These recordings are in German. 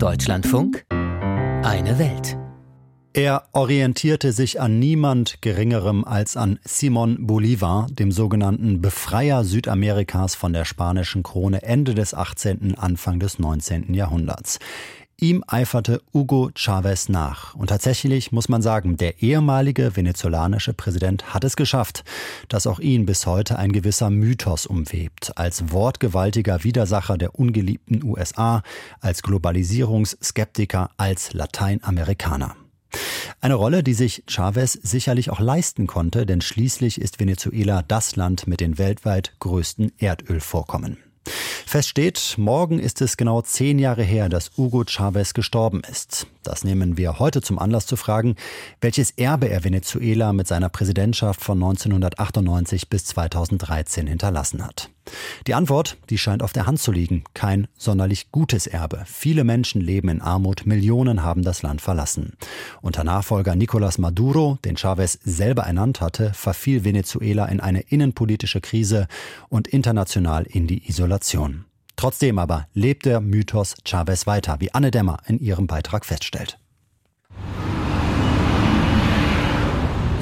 Deutschlandfunk Eine Welt. Er orientierte sich an niemand Geringerem als an Simon Bolivar, dem sogenannten Befreier Südamerikas von der spanischen Krone Ende des 18., Anfang des 19. Jahrhunderts. Ihm eiferte Hugo Chavez nach. Und tatsächlich muss man sagen, der ehemalige venezolanische Präsident hat es geschafft, dass auch ihn bis heute ein gewisser Mythos umwebt. Als wortgewaltiger Widersacher der ungeliebten USA, als Globalisierungsskeptiker, als Lateinamerikaner. Eine Rolle, die sich Chavez sicherlich auch leisten konnte, denn schließlich ist Venezuela das Land mit den weltweit größten Erdölvorkommen. Fest steht, morgen ist es genau zehn Jahre her, dass Hugo Chavez gestorben ist. Das nehmen wir heute zum Anlass zu fragen, welches Erbe er Venezuela mit seiner Präsidentschaft von 1998 bis 2013 hinterlassen hat. Die Antwort, die scheint auf der Hand zu liegen. Kein sonderlich gutes Erbe. Viele Menschen leben in Armut, Millionen haben das Land verlassen. Unter Nachfolger Nicolás Maduro, den Chavez selber ernannt hatte, verfiel Venezuela in eine innenpolitische Krise und international in die Isolation. Trotzdem aber lebt der Mythos Chavez weiter, wie Anne Dämmer in ihrem Beitrag feststellt.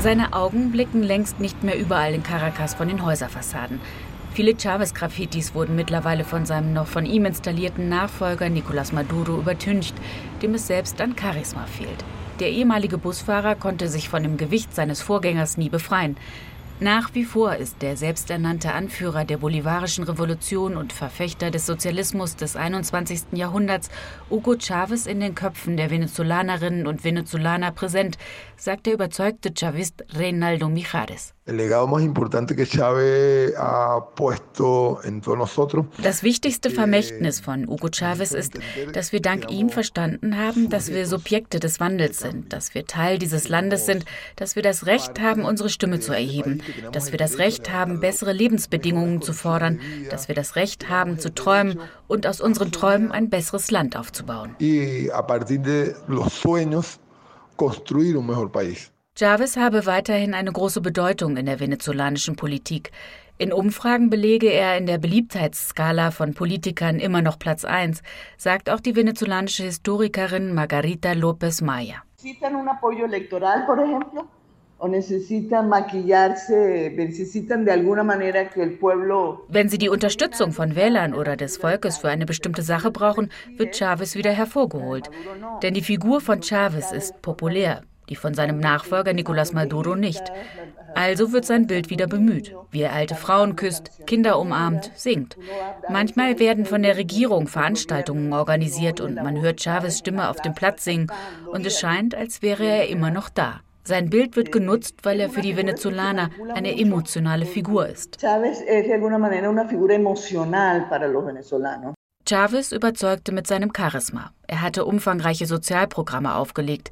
Seine Augen blicken längst nicht mehr überall in Caracas von den Häuserfassaden. Viele Chavez-Graffitis wurden mittlerweile von seinem noch von ihm installierten Nachfolger Nicolás Maduro übertüncht, dem es selbst an Charisma fehlt. Der ehemalige Busfahrer konnte sich von dem Gewicht seines Vorgängers nie befreien. Nach wie vor ist der selbsternannte Anführer der bolivarischen Revolution und Verfechter des Sozialismus des 21. Jahrhunderts, Hugo Chavez, in den Köpfen der Venezolanerinnen und Venezolaner präsent, sagt der überzeugte Chavist Reinaldo Mijares. Das wichtigste Vermächtnis von Hugo Chavez ist, dass wir dank ihm verstanden haben, dass wir Subjekte des Wandels sind, dass wir Teil dieses Landes sind, dass wir das Recht haben, unsere Stimme zu erheben, dass wir das Recht haben, bessere Lebensbedingungen zu fordern, dass wir das Recht haben, zu träumen und aus unseren Träumen ein besseres Land aufzubauen. Chavez habe weiterhin eine große Bedeutung in der venezolanischen Politik. In Umfragen belege er in der Beliebtheitsskala von Politikern immer noch Platz 1, sagt auch die venezolanische Historikerin Margarita López Maya. Wenn sie die Unterstützung von Wählern oder des Volkes für eine bestimmte Sache brauchen, wird Chavez wieder hervorgeholt. Denn die Figur von Chavez ist populär, die von seinem Nachfolger Nicolás Maduro nicht. Also wird sein Bild wieder bemüht, wie er alte Frauen küsst, Kinder umarmt, singt. Manchmal werden von der Regierung Veranstaltungen organisiert und man hört Chavez Stimme auf dem Platz singen und es scheint, als wäre er immer noch da. Sein Bild wird genutzt, weil er für die Venezolaner eine emotionale Figur ist. Chavez überzeugte mit seinem Charisma. Er hatte umfangreiche Sozialprogramme aufgelegt.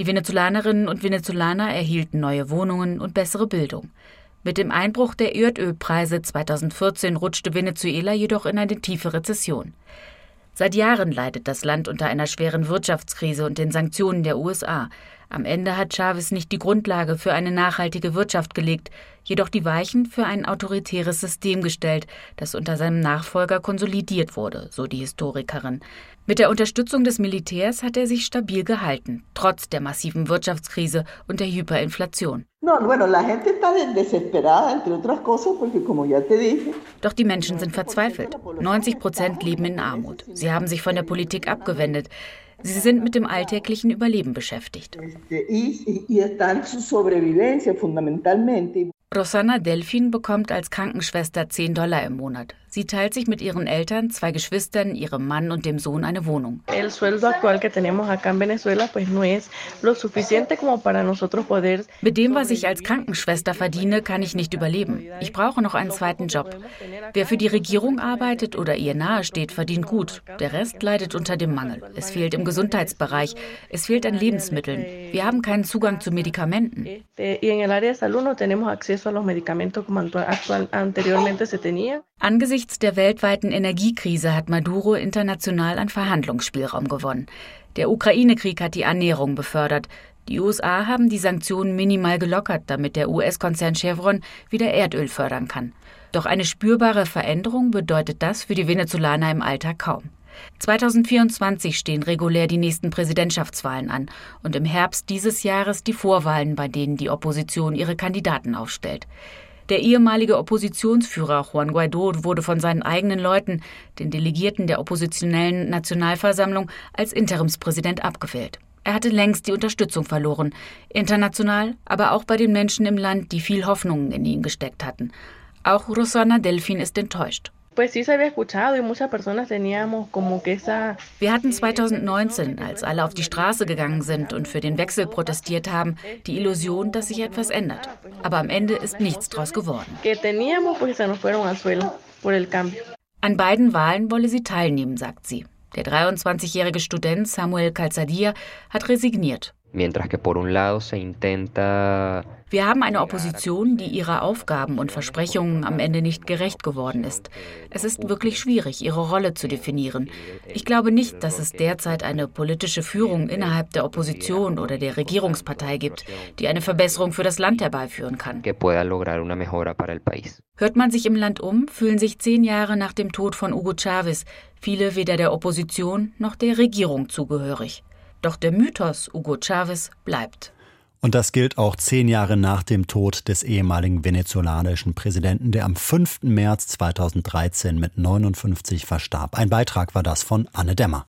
Die Venezolanerinnen und Venezolaner erhielten neue Wohnungen und bessere Bildung. Mit dem Einbruch der Erdölpreise 2014 rutschte Venezuela jedoch in eine tiefe Rezession. Seit Jahren leidet das Land unter einer schweren Wirtschaftskrise und den Sanktionen der USA. Am Ende hat Chavez nicht die Grundlage für eine nachhaltige Wirtschaft gelegt, jedoch die Weichen für ein autoritäres System gestellt, das unter seinem Nachfolger konsolidiert wurde, so die Historikerin. Mit der Unterstützung des Militärs hat er sich stabil gehalten, trotz der massiven Wirtschaftskrise und der Hyperinflation. Doch die Menschen sind verzweifelt. 90 Prozent leben in Armut. Sie haben sich von der Politik abgewendet. Sie sind mit dem alltäglichen Überleben beschäftigt. Rosanna Delfin bekommt als Krankenschwester 10 Dollar im Mit Sie teilt sich mit ihren Eltern, zwei Geschwistern, ihrem Mann und dem Sohn eine Wohnung. Mit dem, was ich als Krankenschwester verdiene, kann ich nicht überleben. Ich brauche noch einen zweiten Job. Wer für die Regierung arbeitet oder ihr nahesteht, verdient gut. Der Rest leidet unter dem Mangel. Es fehlt im Gesundheitsbereich. Es fehlt an Lebensmitteln. Wir haben keinen Zugang zu Medikamenten. Angesichts der weltweiten Energiekrise hat Maduro international an Verhandlungsspielraum gewonnen. Der Ukraine-Krieg hat die Annäherung befördert. Die USA haben die Sanktionen minimal gelockert, damit der US-Konzern Chevron wieder Erdöl fördern kann. Doch eine spürbare Veränderung bedeutet das für die Venezolaner im Alltag kaum. 2024 stehen regulär die nächsten Präsidentschaftswahlen an und im Herbst dieses Jahres die Vorwahlen, bei denen die Opposition ihre Kandidaten aufstellt. Der ehemalige Oppositionsführer Juan Guaido wurde von seinen eigenen Leuten, den Delegierten der oppositionellen Nationalversammlung, als Interimspräsident abgewählt. Er hatte längst die Unterstützung verloren, international, aber auch bei den Menschen im Land, die viel Hoffnungen in ihn gesteckt hatten. Auch Rosana Delfin ist enttäuscht. Wir hatten 2019, als alle auf die Straße gegangen sind und für den Wechsel protestiert haben, die Illusion, dass sich etwas ändert. Aber am Ende ist nichts draus geworden. An beiden Wahlen wolle sie teilnehmen, sagt sie. Der 23-jährige Student Samuel Calzadia hat resigniert. Wir haben eine Opposition, die ihrer Aufgaben und Versprechungen am Ende nicht gerecht geworden ist. Es ist wirklich schwierig, ihre Rolle zu definieren. Ich glaube nicht, dass es derzeit eine politische Führung innerhalb der Opposition oder der Regierungspartei gibt, die eine Verbesserung für das Land herbeiführen kann. Hört man sich im Land um, fühlen sich zehn Jahre nach dem Tod von Hugo Chavez viele weder der Opposition noch der Regierung zugehörig. Doch der Mythos Hugo Chavez bleibt. Und das gilt auch zehn Jahre nach dem Tod des ehemaligen venezolanischen Präsidenten, der am 5. März 2013 mit 59 verstarb. Ein Beitrag war das von Anne Dämmer.